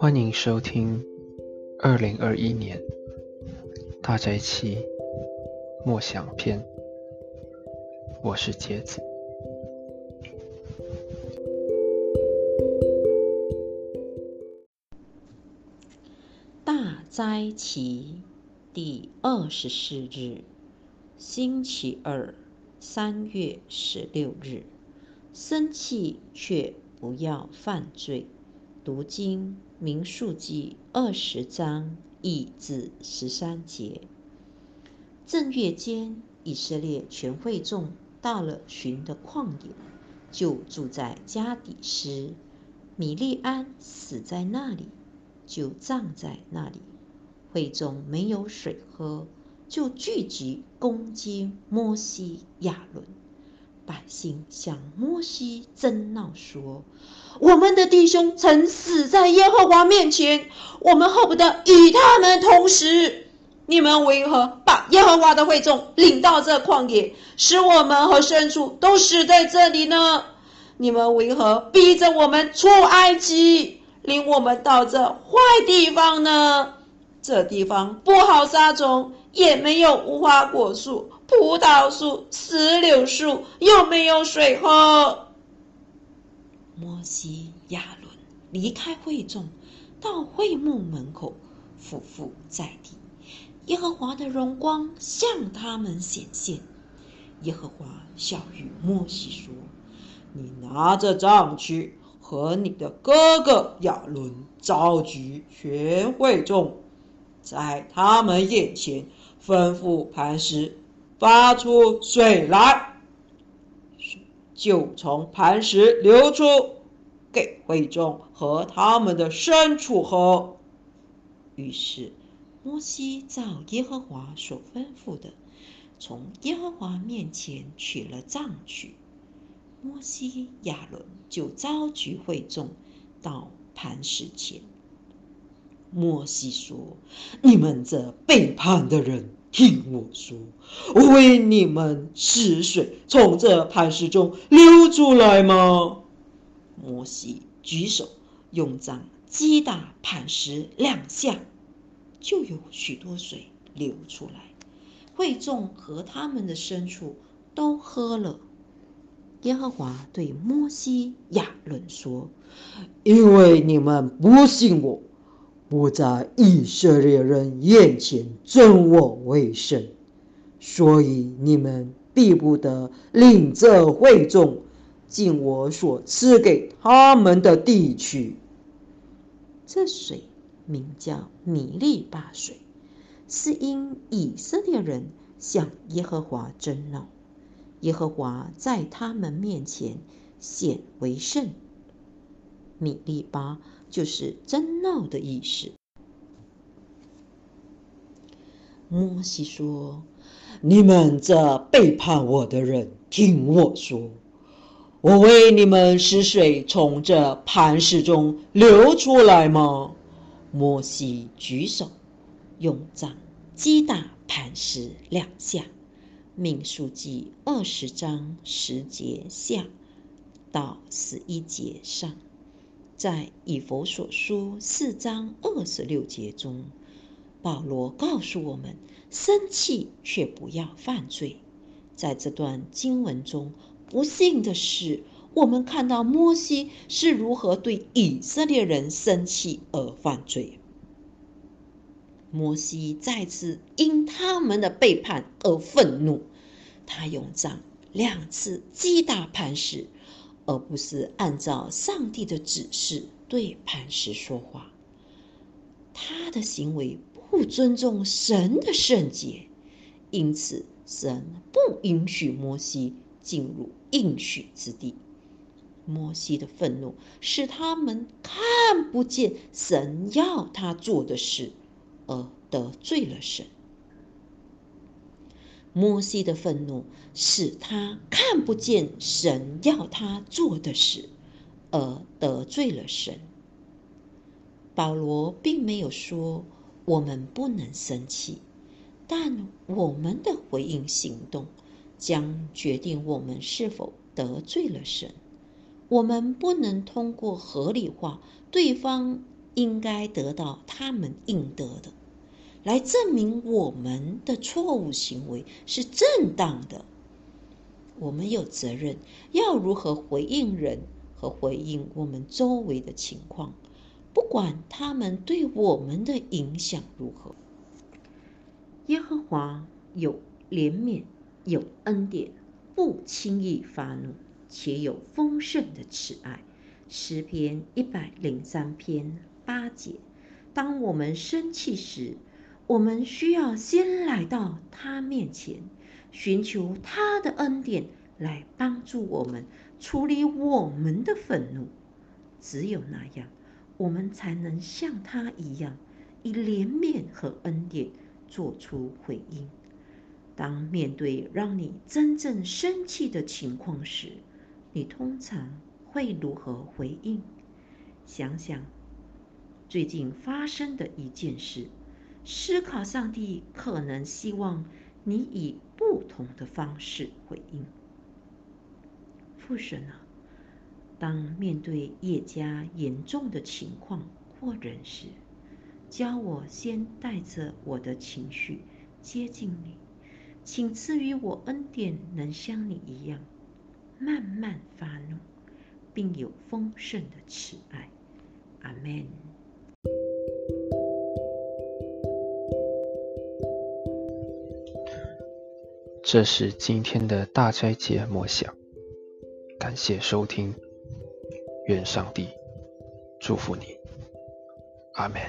欢迎收听二零二一年大宅期默想篇，我是杰子。大斋期第二十四日，星期二，三月十六日。生气却不要犯罪。读经民数记二十章一至十三节。正月间，以色列全会众到了寻的旷野，就住在加底斯。米利安死在那里，就葬在那里。会众没有水喝，就聚集攻击摩西、亚伦。百姓向摩西争闹说：“我们的弟兄曾死在耶和华面前，我们恨不得与他们同死。你们为何把耶和华的会众领到这旷野，使我们和牲畜都死在这里呢？你们为何逼着我们出埃及，领我们到这坏地方呢？这地方不好撒种，也没有无花果树。”葡萄树、石榴树又没有水喝。摩西、亚伦离开会众，到会幕门口，俯伏在地。耶和华的荣光向他们显现。耶和华笑语摩西说：“你拿着杖去，和你的哥哥亚伦召集全会众，在他们眼前吩咐磐石。”发出水来，就从磐石流出，给会众和他们的牲畜喝。于是，摩西照耶和华所吩咐的，从耶和华面前取了杖去。摩西、亚伦就召集会众到磐石前。摩西说：“你们这背叛的人！”听我说，我为你们使水从这磐石中流出来吗？摩西举手，用杖击打磐石两下，就有许多水流出来。会众和他们的牲畜都喝了。耶和华对摩西、亚伦说：“因为你们不信我。”不在以色列人眼前尊我为圣，所以你们必不得领这会众进我所赐给他们的地区。这水名叫米利巴水，是因以色列人向耶和华争闹，耶和华在他们面前显为圣。米利巴就是争闹的意思。摩西说：“你们这背叛我的人，听我说，我为你们使水从这磐石中流出来吗？”摩西举手，用杖击打磐石两下。命数记二十章十节下到十一节上。在以佛所书四章二十六节中，保罗告诉我们：生气却不要犯罪。在这段经文中，不幸的是，我们看到摩西是如何对以色列人生气而犯罪。摩西再次因他们的背叛而愤怒，他用杖两次击打磐石。而不是按照上帝的指示对磐石说话，他的行为不尊重神的圣洁，因此神不允许摩西进入应许之地。摩西的愤怒使他们看不见神要他做的事，而得罪了神。摩西的愤怒使他看不见神要他做的事，而得罪了神。保罗并没有说我们不能生气，但我们的回应行动将决定我们是否得罪了神。我们不能通过合理化对方应该得到他们应得的，来证明我们的错误行为是正当的。我们有责任要如何回应人和回应我们周围的情况，不管他们对我们的影响如何。耶和华有怜悯，有恩典，不轻易发怒，且有丰盛的慈爱。诗篇一百零三篇八节。当我们生气时，我们需要先来到他面前。寻求他的恩典来帮助我们处理我们的愤怒，只有那样，我们才能像他一样，以怜悯和恩典做出回应。当面对让你真正生气的情况时，你通常会如何回应？想想最近发生的一件事，思考上帝可能希望。你以不同的方式回应。父神啊，当面对叶家严重的情况或人时，教我先带着我的情绪接近你，请赐予我恩典，能像你一样慢慢发怒，并有丰盛的慈爱。阿门。这是今天的大斋节默想，感谢收听，愿上帝祝福你，阿门。